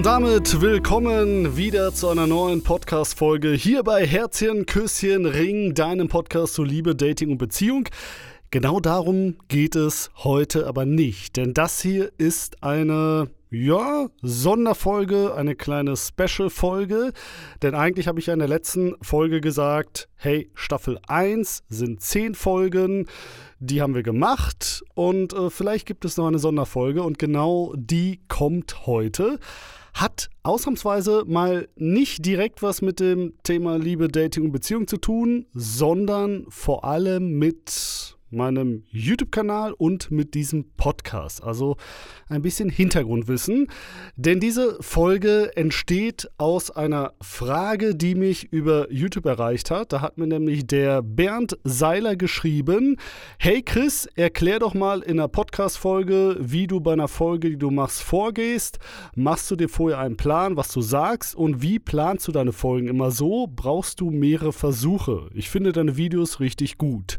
und damit willkommen wieder zu einer neuen Podcast-Folge hier bei Herzchen, Küsschen, Ring, deinem Podcast zu Liebe, Dating und Beziehung. Genau darum geht es heute aber nicht, denn das hier ist eine ja, Sonderfolge, eine kleine Special-Folge. Denn eigentlich habe ich ja in der letzten Folge gesagt, hey, Staffel 1 sind 10 Folgen. Die haben wir gemacht und äh, vielleicht gibt es noch eine Sonderfolge und genau die kommt heute. Hat ausnahmsweise mal nicht direkt was mit dem Thema Liebe, Dating und Beziehung zu tun, sondern vor allem mit meinem YouTube-Kanal und mit diesem Podcast. Also ein bisschen Hintergrundwissen. Denn diese Folge entsteht aus einer Frage, die mich über YouTube erreicht hat. Da hat mir nämlich der Bernd Seiler geschrieben: Hey Chris, erklär doch mal in einer Podcast-Folge, wie du bei einer Folge, die du machst, vorgehst. Machst du dir vorher einen Plan, was du sagst und wie planst du deine Folgen immer so? Brauchst du mehrere Versuche? Ich finde deine Videos richtig gut.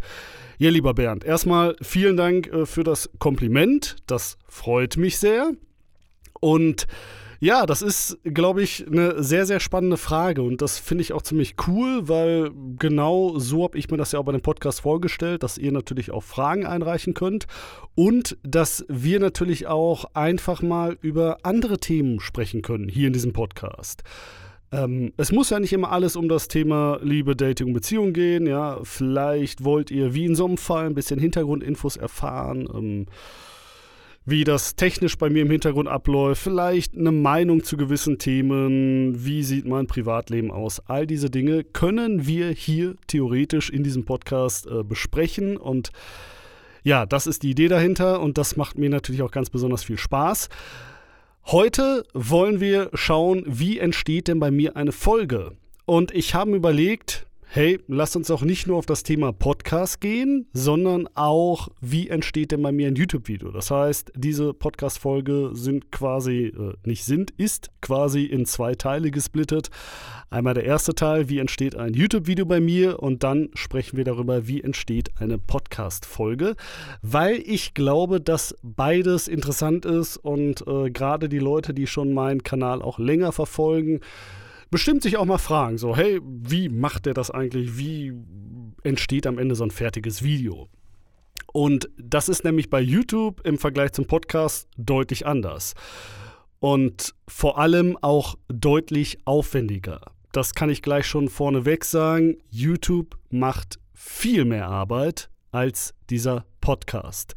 Ja, lieber Bernd, erstmal vielen Dank äh, für das Kompliment. Das freut mich sehr. Und ja, das ist, glaube ich, eine sehr, sehr spannende Frage und das finde ich auch ziemlich cool, weil genau so habe ich mir das ja auch bei dem Podcast vorgestellt, dass ihr natürlich auch Fragen einreichen könnt und dass wir natürlich auch einfach mal über andere Themen sprechen können hier in diesem Podcast. Ähm, es muss ja nicht immer alles um das Thema Liebe, Dating und Beziehung gehen. Ja, vielleicht wollt ihr wie in so einem Fall ein bisschen Hintergrundinfos erfahren. Ähm, wie das technisch bei mir im Hintergrund abläuft, vielleicht eine Meinung zu gewissen Themen, wie sieht mein Privatleben aus. All diese Dinge können wir hier theoretisch in diesem Podcast äh, besprechen und ja, das ist die Idee dahinter und das macht mir natürlich auch ganz besonders viel Spaß. Heute wollen wir schauen, wie entsteht denn bei mir eine Folge. Und ich habe überlegt, hey, lasst uns auch nicht nur auf das Thema Podcast gehen, sondern auch, wie entsteht denn bei mir ein YouTube-Video. Das heißt, diese Podcast-Folge sind quasi, äh, nicht sind, ist quasi in zwei Teile gesplittet. Einmal der erste Teil, wie entsteht ein YouTube-Video bei mir und dann sprechen wir darüber, wie entsteht eine Podcast-Folge, weil ich glaube, dass beides interessant ist und äh, gerade die Leute, die schon meinen Kanal auch länger verfolgen, bestimmt sich auch mal fragen, so, hey, wie macht der das eigentlich? Wie entsteht am Ende so ein fertiges Video? Und das ist nämlich bei YouTube im Vergleich zum Podcast deutlich anders. Und vor allem auch deutlich aufwendiger. Das kann ich gleich schon vorneweg sagen. YouTube macht viel mehr Arbeit als dieser Podcast.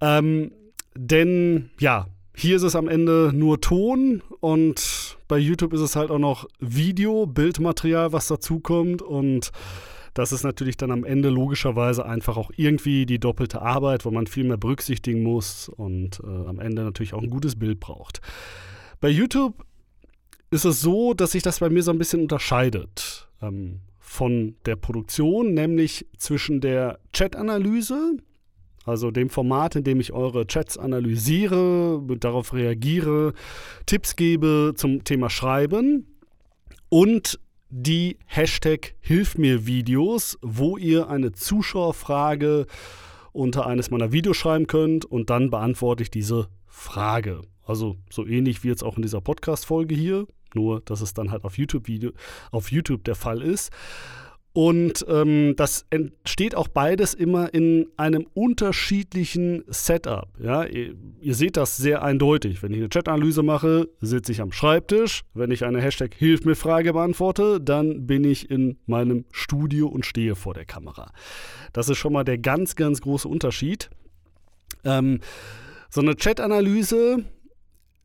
Ähm, denn ja, hier ist es am Ende nur Ton und bei YouTube ist es halt auch noch Video, Bildmaterial, was dazukommt und das ist natürlich dann am Ende logischerweise einfach auch irgendwie die doppelte Arbeit, wo man viel mehr berücksichtigen muss und äh, am Ende natürlich auch ein gutes Bild braucht. Bei YouTube ist es so, dass sich das bei mir so ein bisschen unterscheidet ähm, von der Produktion, nämlich zwischen der Chat-Analyse, also dem Format, in dem ich eure Chats analysiere, darauf reagiere, Tipps gebe zum Thema Schreiben und die Hashtag Hilf mir Videos, wo ihr eine Zuschauerfrage unter eines meiner Videos schreiben könnt und dann beantworte ich diese Frage. Also so ähnlich wie jetzt auch in dieser Podcast-Folge hier, nur dass es dann halt auf YouTube, Video, auf YouTube der Fall ist. Und ähm, das entsteht auch beides immer in einem unterschiedlichen Setup. Ja? Ihr, ihr seht das sehr eindeutig. Wenn ich eine Chat-Analyse mache, sitze ich am Schreibtisch. Wenn ich eine Hashtag Hilf mir Frage beantworte, dann bin ich in meinem Studio und stehe vor der Kamera. Das ist schon mal der ganz, ganz große Unterschied. Ähm, so eine Chat-Analyse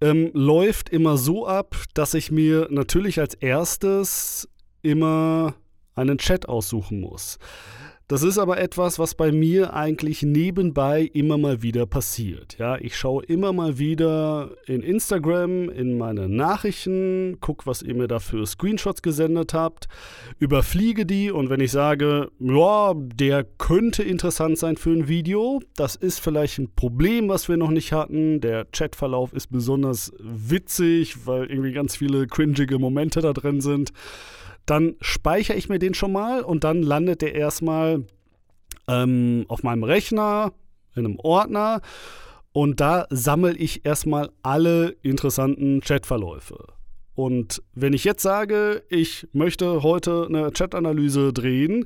ähm, läuft immer so ab, dass ich mir natürlich als erstes immer einen Chat aussuchen muss. Das ist aber etwas, was bei mir eigentlich nebenbei immer mal wieder passiert. Ja, ich schaue immer mal wieder in Instagram in meine Nachrichten, gucke, was ihr mir da für Screenshots gesendet habt, überfliege die und wenn ich sage, ja, der könnte interessant sein für ein Video, das ist vielleicht ein Problem, was wir noch nicht hatten. Der Chatverlauf ist besonders witzig, weil irgendwie ganz viele cringige Momente da drin sind dann speichere ich mir den schon mal und dann landet der erstmal ähm, auf meinem Rechner in einem Ordner. Und da sammle ich erstmal alle interessanten Chatverläufe. Und wenn ich jetzt sage, ich möchte heute eine Chat-Analyse drehen,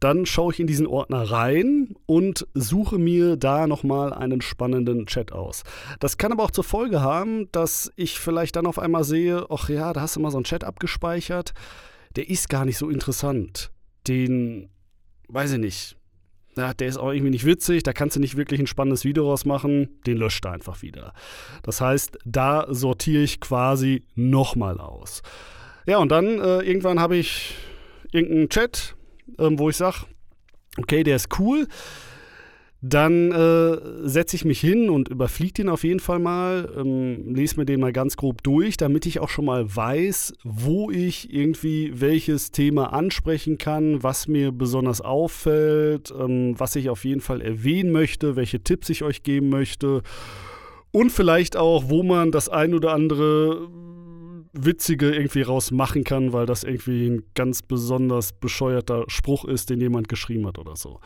dann schaue ich in diesen Ordner rein und suche mir da nochmal einen spannenden Chat aus. Das kann aber auch zur Folge haben, dass ich vielleicht dann auf einmal sehe, ach ja, da hast du mal so einen Chat abgespeichert, der ist gar nicht so interessant. Den, weiß ich nicht, ja, der ist auch irgendwie nicht witzig, da kannst du nicht wirklich ein spannendes Video rausmachen, den löscht er einfach wieder. Das heißt, da sortiere ich quasi nochmal aus. Ja, und dann äh, irgendwann habe ich irgendeinen Chat, äh, wo ich sage, okay, der ist cool, dann äh, setze ich mich hin und überfliege den auf jeden Fall mal, ähm, lese mir den mal ganz grob durch, damit ich auch schon mal weiß, wo ich irgendwie welches Thema ansprechen kann, was mir besonders auffällt, ähm, was ich auf jeden Fall erwähnen möchte, welche Tipps ich euch geben möchte und vielleicht auch, wo man das ein oder andere Witzige irgendwie rausmachen kann, weil das irgendwie ein ganz besonders bescheuerter Spruch ist, den jemand geschrieben hat oder so.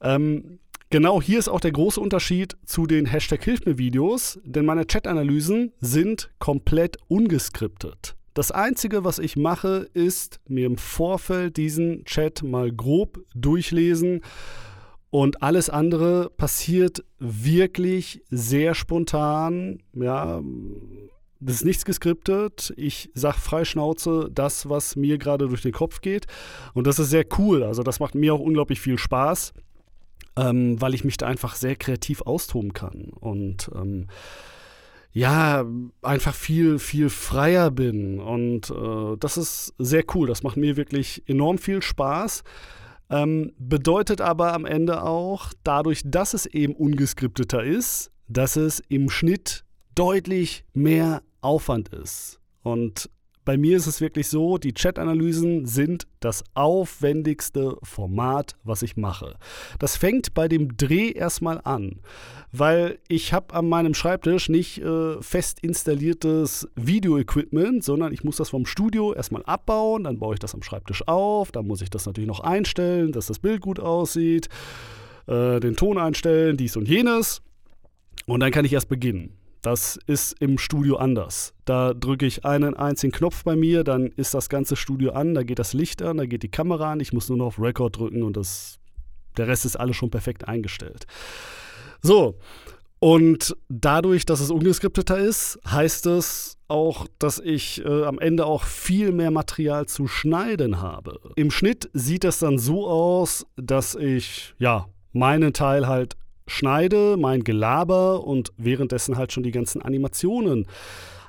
Ähm, Genau hier ist auch der große Unterschied zu den Hashtag Hilf mir Videos, denn meine Chat-Analysen sind komplett ungeskriptet. Das Einzige, was ich mache, ist mir im Vorfeld diesen Chat mal grob durchlesen und alles andere passiert wirklich sehr spontan. Ja, das ist nichts geskriptet. Ich sage frei Schnauze das, was mir gerade durch den Kopf geht. Und das ist sehr cool. Also das macht mir auch unglaublich viel Spaß ähm, weil ich mich da einfach sehr kreativ austoben kann und ähm, ja, einfach viel, viel freier bin. Und äh, das ist sehr cool. Das macht mir wirklich enorm viel Spaß. Ähm, bedeutet aber am Ende auch, dadurch, dass es eben ungeskripteter ist, dass es im Schnitt deutlich mehr Aufwand ist. Und bei mir ist es wirklich so, die Chat-Analysen sind das aufwendigste Format, was ich mache. Das fängt bei dem Dreh erstmal an, weil ich habe an meinem Schreibtisch nicht äh, fest installiertes Video-Equipment, sondern ich muss das vom Studio erstmal abbauen, dann baue ich das am Schreibtisch auf, dann muss ich das natürlich noch einstellen, dass das Bild gut aussieht, äh, den Ton einstellen, dies und jenes und dann kann ich erst beginnen. Das ist im Studio anders. Da drücke ich einen einzigen Knopf bei mir, dann ist das ganze Studio an, da geht das Licht an, da geht die Kamera an, ich muss nur noch auf Record drücken und das, der Rest ist alles schon perfekt eingestellt. So, und dadurch, dass es ungeskripteter ist, heißt es auch, dass ich äh, am Ende auch viel mehr Material zu schneiden habe. Im Schnitt sieht das dann so aus, dass ich ja meinen Teil halt schneide, mein Gelaber und währenddessen halt schon die ganzen Animationen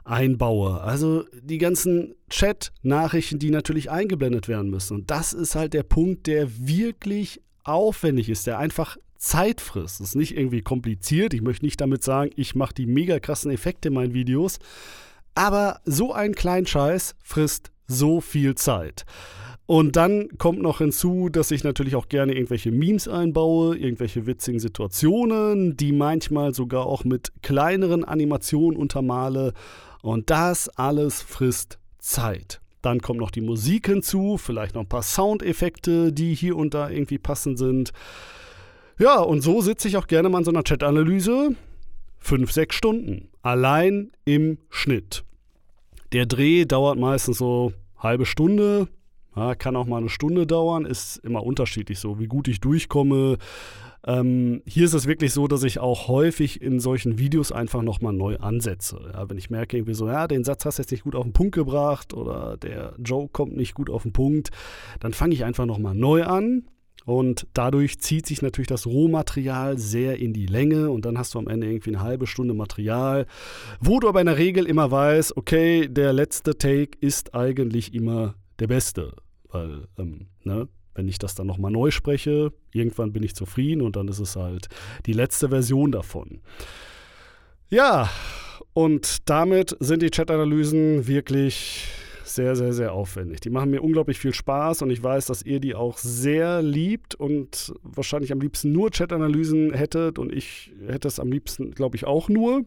einbaue. Also die ganzen Chat-Nachrichten, die natürlich eingeblendet werden müssen. Und das ist halt der Punkt, der wirklich aufwendig ist, der einfach Zeit frisst. Das ist nicht irgendwie kompliziert. Ich möchte nicht damit sagen, ich mache die mega krassen Effekte in meinen Videos. Aber so ein kleinen Scheiß frisst so viel Zeit. Und dann kommt noch hinzu, dass ich natürlich auch gerne irgendwelche Memes einbaue, irgendwelche witzigen Situationen, die manchmal sogar auch mit kleineren Animationen untermale. Und das alles frisst Zeit. Dann kommt noch die Musik hinzu, vielleicht noch ein paar Soundeffekte, die hier und da irgendwie passend sind. Ja, und so sitze ich auch gerne mal in so einer Chat-Analyse. Fünf, sechs Stunden. Allein im Schnitt. Der Dreh dauert meistens so halbe Stunde, ja, kann auch mal eine Stunde dauern, ist immer unterschiedlich so, wie gut ich durchkomme. Ähm, hier ist es wirklich so, dass ich auch häufig in solchen Videos einfach nochmal neu ansetze. Ja, wenn ich merke irgendwie so, ja, den Satz hast du jetzt nicht gut auf den Punkt gebracht oder der Joke kommt nicht gut auf den Punkt, dann fange ich einfach nochmal neu an. Und dadurch zieht sich natürlich das Rohmaterial sehr in die Länge und dann hast du am Ende irgendwie eine halbe Stunde Material, wo du aber in der Regel immer weißt, okay, der letzte Take ist eigentlich immer der beste. Weil, ähm, ne, wenn ich das dann nochmal neu spreche, irgendwann bin ich zufrieden und dann ist es halt die letzte Version davon. Ja, und damit sind die Chat-Analysen wirklich sehr, sehr, sehr aufwendig. Die machen mir unglaublich viel Spaß und ich weiß, dass ihr die auch sehr liebt und wahrscheinlich am liebsten nur Chat-Analysen hättet und ich hätte es am liebsten, glaube ich, auch nur.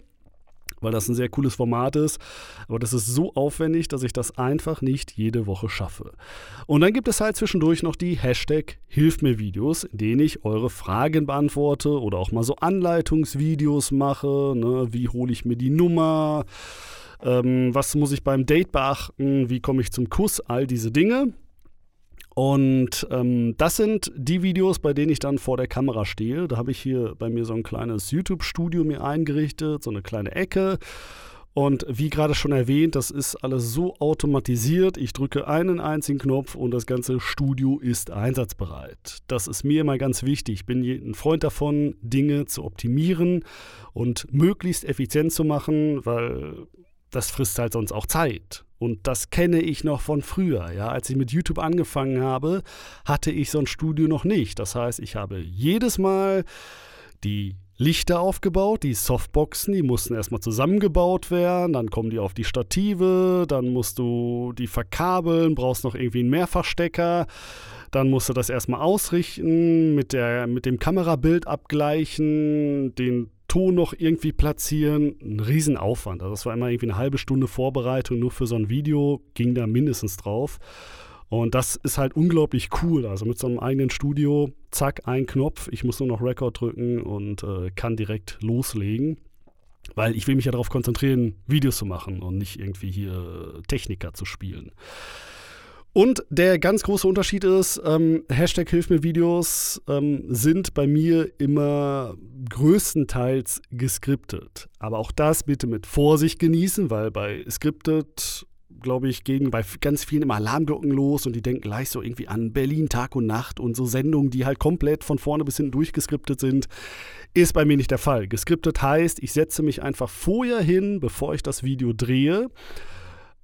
Weil das ein sehr cooles Format ist. Aber das ist so aufwendig, dass ich das einfach nicht jede Woche schaffe. Und dann gibt es halt zwischendurch noch die Hashtag Hilf mir Videos, in denen ich eure Fragen beantworte oder auch mal so Anleitungsvideos mache. Ne? Wie hole ich mir die Nummer? Ähm, was muss ich beim Date beachten? Wie komme ich zum Kuss? All diese Dinge. Und ähm, das sind die Videos, bei denen ich dann vor der Kamera stehe. Da habe ich hier bei mir so ein kleines YouTube-Studio mir eingerichtet, so eine kleine Ecke. Und wie gerade schon erwähnt, das ist alles so automatisiert. Ich drücke einen einzigen Knopf und das ganze Studio ist einsatzbereit. Das ist mir immer ganz wichtig. Ich bin ein Freund davon, Dinge zu optimieren und möglichst effizient zu machen, weil das frisst halt sonst auch Zeit. Und das kenne ich noch von früher. Ja, als ich mit YouTube angefangen habe, hatte ich so ein Studio noch nicht. Das heißt, ich habe jedes Mal die Lichter aufgebaut, die Softboxen, die mussten erstmal zusammengebaut werden, dann kommen die auf die Stative, dann musst du die verkabeln, brauchst noch irgendwie einen Mehrfachstecker, dann musst du das erstmal ausrichten, mit, der, mit dem Kamerabild abgleichen, den Ton noch irgendwie platzieren, ein Riesenaufwand. Also das war immer irgendwie eine halbe Stunde Vorbereitung nur für so ein Video, ging da mindestens drauf. Und das ist halt unglaublich cool. Also mit so einem eigenen Studio, zack, ein Knopf, ich muss nur noch Record drücken und äh, kann direkt loslegen. Weil ich will mich ja darauf konzentrieren, Videos zu machen und nicht irgendwie hier Techniker zu spielen. Und der ganz große Unterschied ist, ähm, Hashtag Hilf mir Videos ähm, sind bei mir immer größtenteils geskriptet. Aber auch das bitte mit Vorsicht genießen, weil bei Scripted, glaube ich, gehen bei ganz vielen immer Alarmglocken los und die denken gleich so irgendwie an Berlin Tag und Nacht und so Sendungen, die halt komplett von vorne bis hinten durchgeskriptet sind. Ist bei mir nicht der Fall. Geskriptet heißt, ich setze mich einfach vorher hin, bevor ich das Video drehe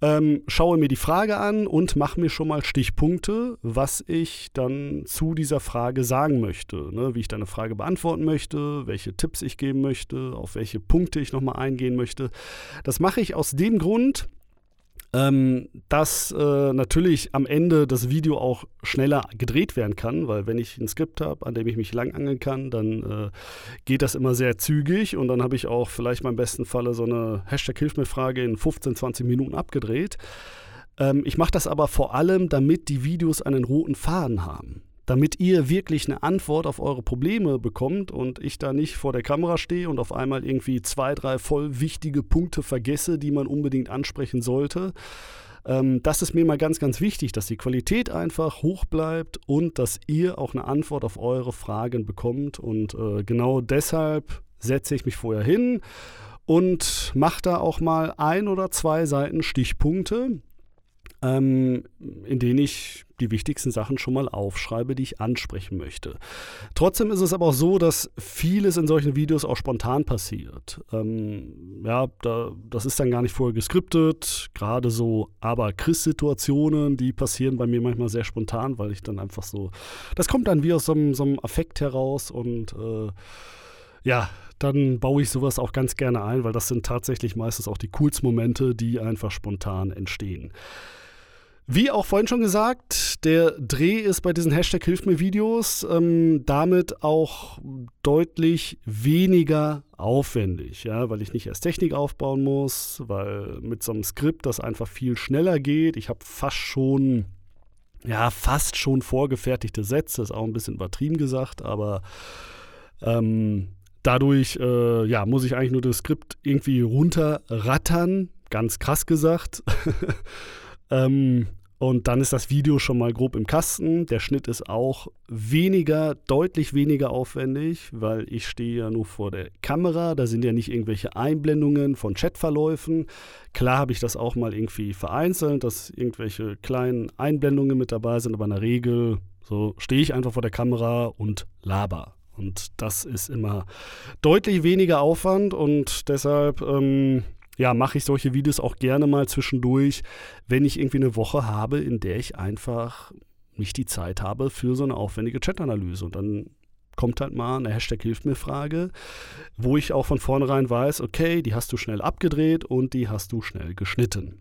ähm, schaue mir die Frage an und mache mir schon mal Stichpunkte, was ich dann zu dieser Frage sagen möchte. Ne? Wie ich deine Frage beantworten möchte, welche Tipps ich geben möchte, auf welche Punkte ich nochmal eingehen möchte. Das mache ich aus dem Grund, ähm, dass äh, natürlich am Ende das Video auch schneller gedreht werden kann, weil wenn ich ein Skript habe, an dem ich mich langangeln kann, dann äh, geht das immer sehr zügig und dann habe ich auch vielleicht im besten Falle so eine Hashtag Hilf mir Frage in 15, 20 Minuten abgedreht. Ähm, ich mache das aber vor allem, damit die Videos einen roten Faden haben damit ihr wirklich eine Antwort auf eure Probleme bekommt und ich da nicht vor der Kamera stehe und auf einmal irgendwie zwei, drei voll wichtige Punkte vergesse, die man unbedingt ansprechen sollte. Ähm, das ist mir mal ganz, ganz wichtig, dass die Qualität einfach hoch bleibt und dass ihr auch eine Antwort auf eure Fragen bekommt. Und äh, genau deshalb setze ich mich vorher hin und mache da auch mal ein oder zwei Seiten Stichpunkte ähm, in denen ich die wichtigsten Sachen schon mal aufschreibe, die ich ansprechen möchte. Trotzdem ist es aber auch so, dass vieles in solchen Videos auch spontan passiert. Ähm, ja, da, das ist dann gar nicht vorher geskriptet. Gerade so Aber-Chris-Situationen, die passieren bei mir manchmal sehr spontan, weil ich dann einfach so, das kommt dann wie aus so einem, so einem Affekt heraus und äh, ja, dann baue ich sowas auch ganz gerne ein, weil das sind tatsächlich meistens auch die coolsten Momente, die einfach spontan entstehen. Wie auch vorhin schon gesagt, der Dreh ist bei diesen Hashtag Hilf mir Videos ähm, damit auch deutlich weniger aufwendig, ja, weil ich nicht erst Technik aufbauen muss, weil mit so einem Skript das einfach viel schneller geht. Ich habe fast schon, ja, fast schon vorgefertigte Sätze, ist auch ein bisschen übertrieben gesagt, aber ähm, dadurch, äh, ja, muss ich eigentlich nur das Skript irgendwie runterrattern, ganz krass gesagt. Ähm, und dann ist das Video schon mal grob im Kasten. Der Schnitt ist auch weniger, deutlich weniger aufwendig, weil ich stehe ja nur vor der Kamera. Da sind ja nicht irgendwelche Einblendungen von Chatverläufen. Klar habe ich das auch mal irgendwie vereinzelt, dass irgendwelche kleinen Einblendungen mit dabei sind, aber in der Regel so stehe ich einfach vor der Kamera und laber. Und das ist immer deutlich weniger Aufwand und deshalb ähm, ja, mache ich solche Videos auch gerne mal zwischendurch, wenn ich irgendwie eine Woche habe, in der ich einfach nicht die Zeit habe für so eine aufwendige Chat-Analyse. Und dann kommt halt mal eine Hashtag Hilf mir Frage, wo ich auch von vornherein weiß, okay, die hast du schnell abgedreht und die hast du schnell geschnitten.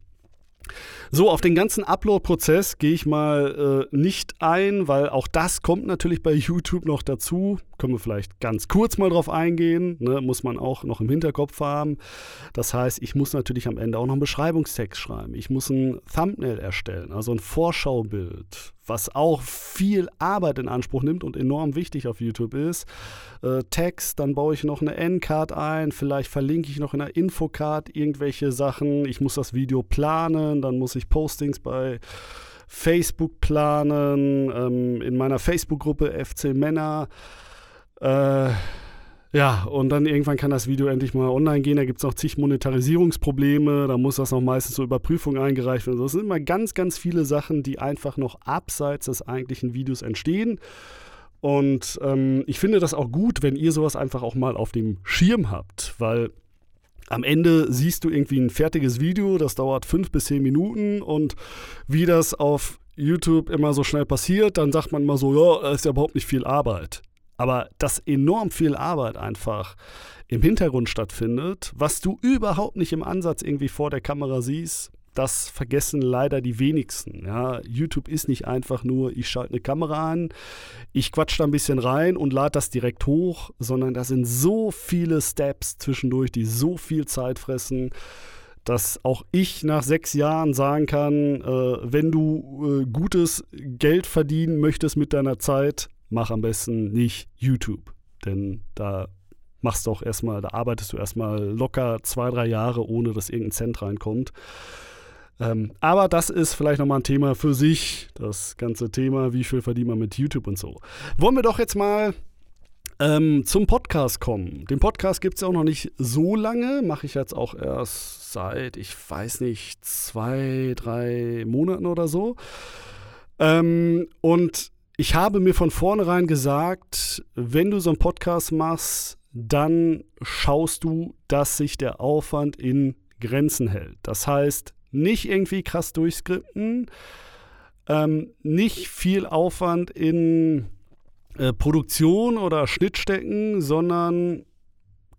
So, auf den ganzen Upload-Prozess gehe ich mal äh, nicht ein, weil auch das kommt natürlich bei YouTube noch dazu. Können wir vielleicht ganz kurz mal drauf eingehen, ne? muss man auch noch im Hinterkopf haben. Das heißt, ich muss natürlich am Ende auch noch einen Beschreibungstext schreiben. Ich muss ein Thumbnail erstellen, also ein Vorschaubild, was auch viel Arbeit in Anspruch nimmt und enorm wichtig auf YouTube ist. Äh, Text, dann baue ich noch eine Endcard ein, vielleicht verlinke ich noch in einer Infocard irgendwelche Sachen. Ich muss das Video planen, dann muss ich Postings bei Facebook planen, ähm, in meiner Facebook-Gruppe FC Männer. Äh, ja, und dann irgendwann kann das Video endlich mal online gehen. Da gibt es noch zig Monetarisierungsprobleme. Da muss das noch meistens zur Überprüfung eingereicht werden. Das sind immer ganz, ganz viele Sachen, die einfach noch abseits des eigentlichen Videos entstehen. Und ähm, ich finde das auch gut, wenn ihr sowas einfach auch mal auf dem Schirm habt, weil am Ende siehst du irgendwie ein fertiges Video, das dauert fünf bis zehn Minuten und wie das auf YouTube immer so schnell passiert, dann sagt man immer so, ja, ist ja überhaupt nicht viel Arbeit aber dass enorm viel Arbeit einfach im Hintergrund stattfindet, was du überhaupt nicht im Ansatz irgendwie vor der Kamera siehst, das vergessen leider die wenigsten. Ja, YouTube ist nicht einfach nur, ich schalte eine Kamera an, ich quatsch da ein bisschen rein und lade das direkt hoch, sondern da sind so viele Steps zwischendurch, die so viel Zeit fressen, dass auch ich nach sechs Jahren sagen kann, äh, wenn du äh, gutes Geld verdienen möchtest mit deiner Zeit, mach am besten nicht YouTube. Denn da machst du auch erstmal, da arbeitest du erstmal locker zwei, drei Jahre, ohne dass irgendein Cent reinkommt. Ähm, aber das ist vielleicht nochmal ein Thema für sich, das ganze Thema, wie viel verdient man mit YouTube und so. Wollen wir doch jetzt mal ähm, zum Podcast kommen. Den Podcast gibt es ja auch noch nicht so lange, mache ich jetzt auch erst seit, ich weiß nicht, zwei, drei Monaten oder so. Ähm, und ich habe mir von vornherein gesagt, wenn du so einen Podcast machst, dann schaust du, dass sich der Aufwand in Grenzen hält. Das heißt, nicht irgendwie krass durchskripten, ähm, nicht viel Aufwand in äh, Produktion oder Schnitt stecken, sondern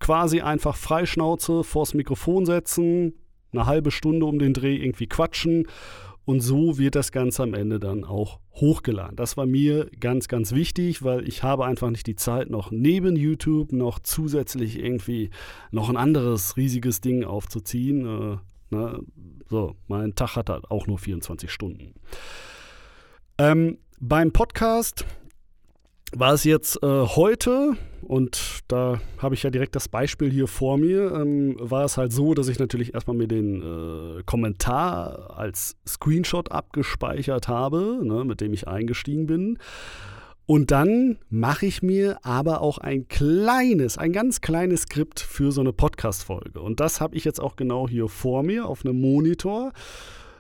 quasi einfach Freischnauze vors Mikrofon setzen, eine halbe Stunde um den Dreh irgendwie quatschen und so wird das Ganze am Ende dann auch hochgeladen. Das war mir ganz, ganz wichtig, weil ich habe einfach nicht die Zeit, noch neben YouTube noch zusätzlich irgendwie noch ein anderes riesiges Ding aufzuziehen. Äh, ne? So, mein Tag hat halt auch nur 24 Stunden. Ähm, beim Podcast war es jetzt äh, heute, und da habe ich ja direkt das Beispiel hier vor mir, ähm, war es halt so, dass ich natürlich erstmal mir den äh, Kommentar als Screenshot abgespeichert habe, ne, mit dem ich eingestiegen bin. Und dann mache ich mir aber auch ein kleines, ein ganz kleines Skript für so eine Podcast-Folge. Und das habe ich jetzt auch genau hier vor mir auf einem Monitor.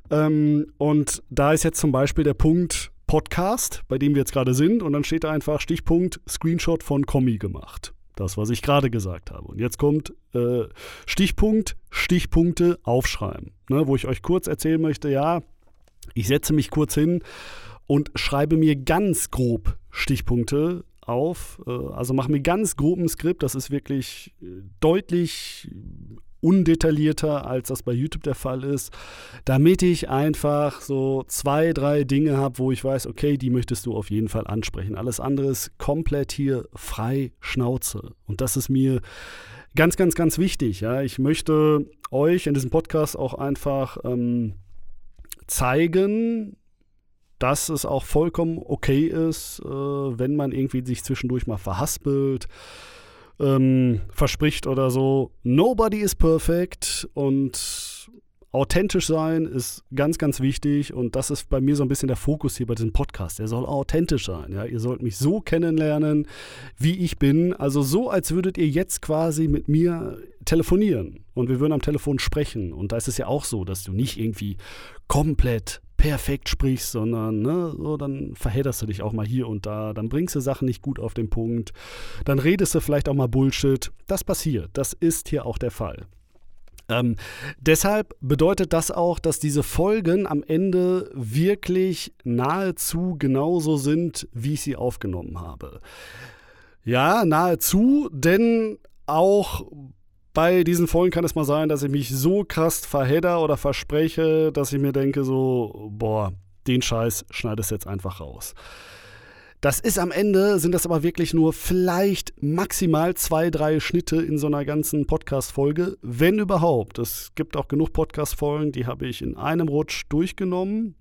Ähm, und da ist jetzt zum Beispiel der Punkt, Podcast, bei dem wir jetzt gerade sind, und dann steht da einfach Stichpunkt Screenshot von Kommi gemacht. Das, was ich gerade gesagt habe. Und jetzt kommt äh, Stichpunkt, Stichpunkte aufschreiben, ne, wo ich euch kurz erzählen möchte, ja, ich setze mich kurz hin und schreibe mir ganz grob Stichpunkte auf. Äh, also mache mir ganz grob ein Skript, das ist wirklich äh, deutlich undetaillierter, als das bei YouTube der Fall ist, damit ich einfach so zwei, drei Dinge habe, wo ich weiß, okay, die möchtest du auf jeden Fall ansprechen. Alles andere ist komplett hier frei Schnauze. Und das ist mir ganz, ganz, ganz wichtig. Ja. Ich möchte euch in diesem Podcast auch einfach ähm, zeigen, dass es auch vollkommen okay ist, äh, wenn man irgendwie sich zwischendurch mal verhaspelt ähm, verspricht oder so. Nobody is perfect und authentisch sein ist ganz, ganz wichtig und das ist bei mir so ein bisschen der Fokus hier bei diesem Podcast. Der soll authentisch sein. Ja? Ihr sollt mich so kennenlernen, wie ich bin. Also so, als würdet ihr jetzt quasi mit mir telefonieren und wir würden am Telefon sprechen. Und da ist es ja auch so, dass du nicht irgendwie komplett perfekt sprichst, sondern ne, so, dann verhedderst du dich auch mal hier und da, dann bringst du Sachen nicht gut auf den Punkt, dann redest du vielleicht auch mal Bullshit. Das passiert, das ist hier auch der Fall. Ähm, deshalb bedeutet das auch, dass diese Folgen am Ende wirklich nahezu genauso sind, wie ich sie aufgenommen habe. Ja, nahezu, denn auch bei diesen Folgen kann es mal sein, dass ich mich so krass verhedder oder verspreche, dass ich mir denke, so, boah, den Scheiß schneidest jetzt einfach raus. Das ist am Ende, sind das aber wirklich nur vielleicht maximal zwei, drei Schnitte in so einer ganzen Podcast-Folge, wenn überhaupt. Es gibt auch genug Podcast-Folgen, die habe ich in einem Rutsch durchgenommen.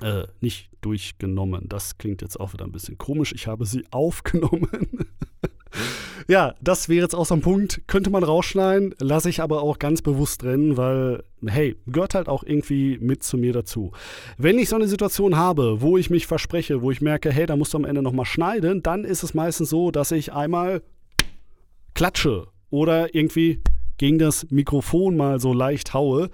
Äh, nicht durchgenommen, das klingt jetzt auch wieder ein bisschen komisch. Ich habe sie aufgenommen. Ja, das wäre jetzt auch so ein Punkt. Könnte man rausschneiden, lasse ich aber auch ganz bewusst drin, weil, hey, gehört halt auch irgendwie mit zu mir dazu. Wenn ich so eine Situation habe, wo ich mich verspreche, wo ich merke, hey, da musst du am Ende nochmal schneiden, dann ist es meistens so, dass ich einmal klatsche oder irgendwie gegen das Mikrofon mal so leicht haue.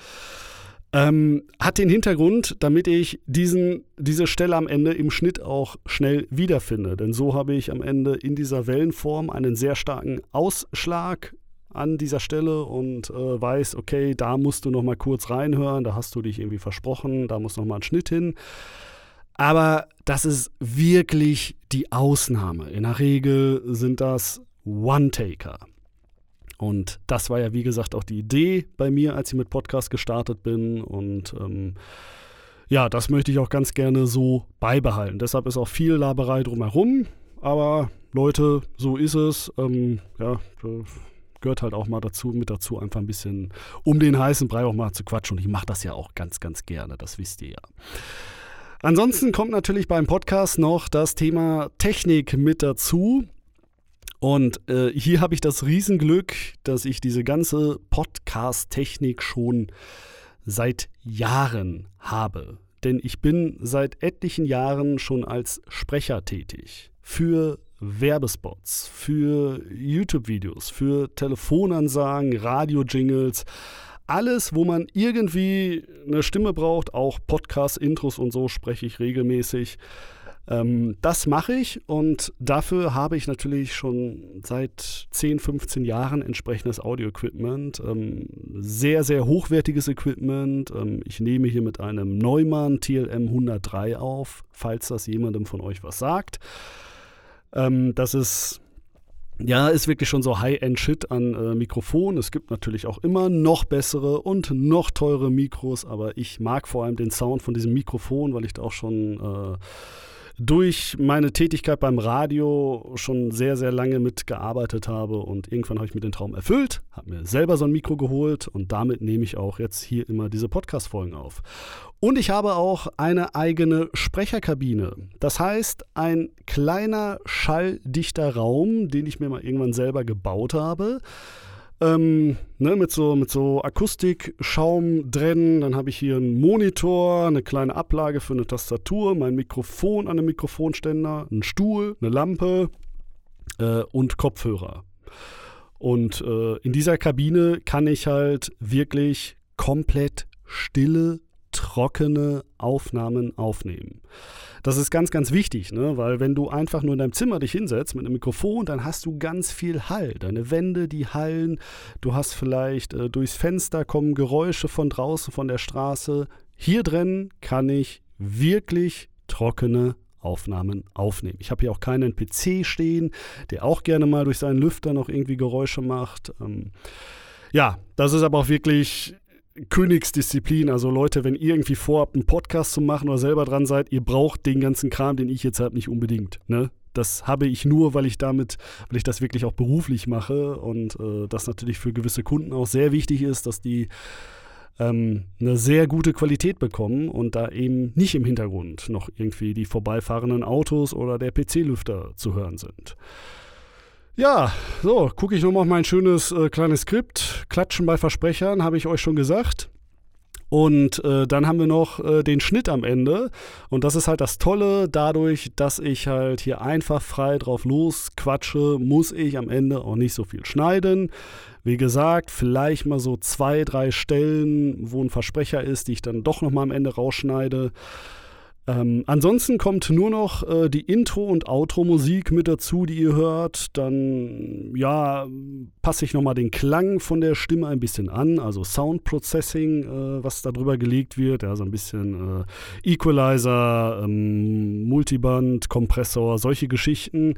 Ähm, hat den Hintergrund, damit ich diesen, diese Stelle am Ende im Schnitt auch schnell wiederfinde. Denn so habe ich am Ende in dieser Wellenform einen sehr starken Ausschlag an dieser Stelle und äh, weiß, okay, da musst du noch mal kurz reinhören, da hast du dich irgendwie versprochen, da muss noch mal ein Schnitt hin. Aber das ist wirklich die Ausnahme. In der Regel sind das One-Taker. Und das war ja, wie gesagt, auch die Idee bei mir, als ich mit Podcast gestartet bin. Und ähm, ja, das möchte ich auch ganz gerne so beibehalten. Deshalb ist auch viel Laberei drumherum. Aber Leute, so ist es. Ähm, ja, gehört halt auch mal dazu, mit dazu, einfach ein bisschen um den heißen Brei auch mal zu quatschen. Und ich mache das ja auch ganz, ganz gerne, das wisst ihr ja. Ansonsten kommt natürlich beim Podcast noch das Thema Technik mit dazu. Und äh, hier habe ich das Riesenglück, dass ich diese ganze Podcast-Technik schon seit Jahren habe. Denn ich bin seit etlichen Jahren schon als Sprecher tätig. Für Werbespots, für YouTube-Videos, für Telefonansagen, Radio-Jingles. Alles, wo man irgendwie eine Stimme braucht, auch Podcast-Intros und so spreche ich regelmäßig. Ähm, das mache ich und dafür habe ich natürlich schon seit 10, 15 Jahren entsprechendes Audio-Equipment. Ähm, sehr, sehr hochwertiges Equipment. Ähm, ich nehme hier mit einem Neumann TLM 103 auf, falls das jemandem von euch was sagt. Ähm, das ist ja, ist wirklich schon so High-End-Shit an äh, Mikrofon. Es gibt natürlich auch immer noch bessere und noch teure Mikros, aber ich mag vor allem den Sound von diesem Mikrofon, weil ich da auch schon äh, durch meine Tätigkeit beim Radio schon sehr, sehr lange mitgearbeitet habe und irgendwann habe ich mir den Traum erfüllt, habe mir selber so ein Mikro geholt und damit nehme ich auch jetzt hier immer diese Podcast-Folgen auf. Und ich habe auch eine eigene Sprecherkabine. Das heißt, ein kleiner schalldichter Raum, den ich mir mal irgendwann selber gebaut habe. Ähm, ne, mit so, mit so Akustikschaum drin. Dann habe ich hier einen Monitor, eine kleine Ablage für eine Tastatur, mein Mikrofon an einem Mikrofonständer, einen Stuhl, eine Lampe äh, und Kopfhörer. Und äh, in dieser Kabine kann ich halt wirklich komplett stille, trockene Aufnahmen aufnehmen. Das ist ganz, ganz wichtig, ne? weil wenn du einfach nur in deinem Zimmer dich hinsetzt mit einem Mikrofon, dann hast du ganz viel Hall. Deine Wände, die hallen. Du hast vielleicht äh, durchs Fenster kommen Geräusche von draußen, von der Straße. Hier drin kann ich wirklich trockene Aufnahmen aufnehmen. Ich habe hier auch keinen PC stehen, der auch gerne mal durch seinen Lüfter noch irgendwie Geräusche macht. Ähm, ja, das ist aber auch wirklich Königsdisziplin. Also Leute, wenn ihr irgendwie vorhabt, einen Podcast zu machen oder selber dran seid, ihr braucht den ganzen Kram, den ich jetzt habe, nicht unbedingt. Ne? Das habe ich nur, weil ich damit, weil ich das wirklich auch beruflich mache und äh, das natürlich für gewisse Kunden auch sehr wichtig ist, dass die ähm, eine sehr gute Qualität bekommen und da eben nicht im Hintergrund noch irgendwie die vorbeifahrenden Autos oder der PC-Lüfter zu hören sind. Ja, so, gucke ich nochmal auf mein schönes äh, kleines Skript. Klatschen bei Versprechern, habe ich euch schon gesagt. Und äh, dann haben wir noch äh, den Schnitt am Ende. Und das ist halt das Tolle. Dadurch, dass ich halt hier einfach frei drauf losquatsche, muss ich am Ende auch nicht so viel schneiden. Wie gesagt, vielleicht mal so zwei, drei Stellen, wo ein Versprecher ist, die ich dann doch nochmal am Ende rausschneide. Ähm, ansonsten kommt nur noch äh, die Intro- und Outro-Musik mit dazu, die ihr hört. Dann, ja, passe ich nochmal den Klang von der Stimme ein bisschen an, also Sound Processing, äh, was da drüber gelegt wird. Ja, so ein bisschen äh, Equalizer, ähm, Multiband, Kompressor, solche Geschichten.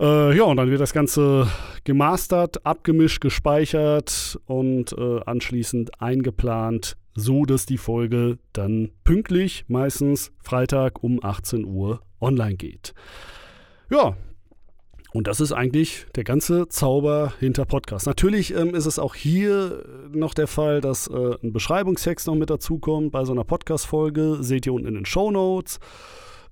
Äh, ja, und dann wird das Ganze gemastert, abgemischt, gespeichert und äh, anschließend eingeplant, so dass die Folge dann pünktlich, meistens Freitag um 18 Uhr online geht. Ja, und das ist eigentlich der ganze Zauber hinter Podcast. Natürlich ähm, ist es auch hier noch der Fall, dass äh, ein Beschreibungstext noch mit dazukommt bei so einer Podcast-Folge. Seht ihr unten in den Show Notes.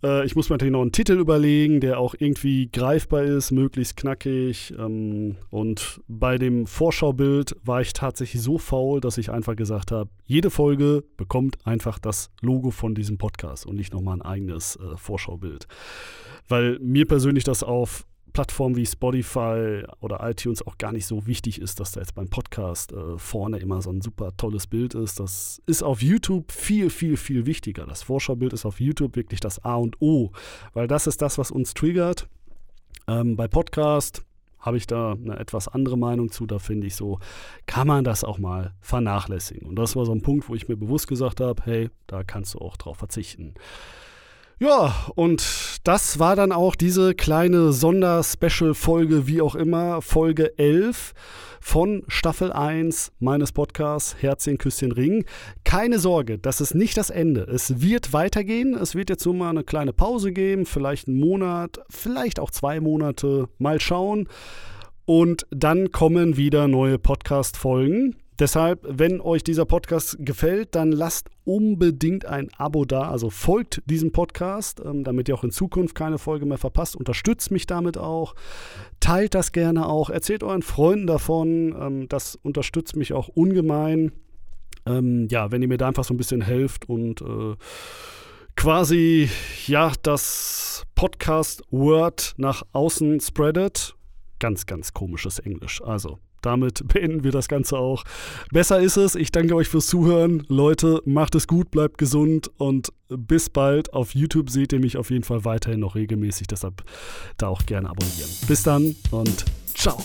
Äh, ich muss mir natürlich noch einen Titel überlegen, der auch irgendwie greifbar ist, möglichst knackig. Ähm, und bei dem Vorschaubild war ich tatsächlich so faul, dass ich einfach gesagt habe, jede Folge bekommt einfach das Logo von diesem Podcast und nicht nochmal ein eigenes äh, Vorschaubild. Weil mir persönlich das auf Plattformen wie Spotify oder iTunes auch gar nicht so wichtig ist, dass da jetzt beim Podcast äh, vorne immer so ein super tolles Bild ist. Das ist auf YouTube viel, viel, viel wichtiger. Das Vorschaubild ist auf YouTube wirklich das A und O, weil das ist das, was uns triggert. Ähm, bei Podcast habe ich da eine etwas andere Meinung zu. Da finde ich so, kann man das auch mal vernachlässigen. Und das war so ein Punkt, wo ich mir bewusst gesagt habe, hey, da kannst du auch drauf verzichten. Ja, und das war dann auch diese kleine Sonder-Special-Folge, wie auch immer, Folge 11 von Staffel 1 meines Podcasts Herzchen, Küsschen, Ring. Keine Sorge, das ist nicht das Ende. Es wird weitergehen. Es wird jetzt nur mal eine kleine Pause geben, vielleicht einen Monat, vielleicht auch zwei Monate. Mal schauen. Und dann kommen wieder neue Podcast-Folgen. Deshalb, wenn euch dieser Podcast gefällt, dann lasst unbedingt ein Abo da. Also folgt diesem Podcast, ähm, damit ihr auch in Zukunft keine Folge mehr verpasst. Unterstützt mich damit auch. Teilt das gerne auch. Erzählt euren Freunden davon. Ähm, das unterstützt mich auch ungemein. Ähm, ja, wenn ihr mir da einfach so ein bisschen helft und äh, quasi ja das Podcast Word nach außen spreadet. Ganz, ganz komisches Englisch. Also damit beenden wir das Ganze auch. Besser ist es. Ich danke euch fürs Zuhören. Leute, macht es gut, bleibt gesund und bis bald. Auf YouTube seht ihr mich auf jeden Fall weiterhin noch regelmäßig. Deshalb da auch gerne abonnieren. Bis dann und ciao.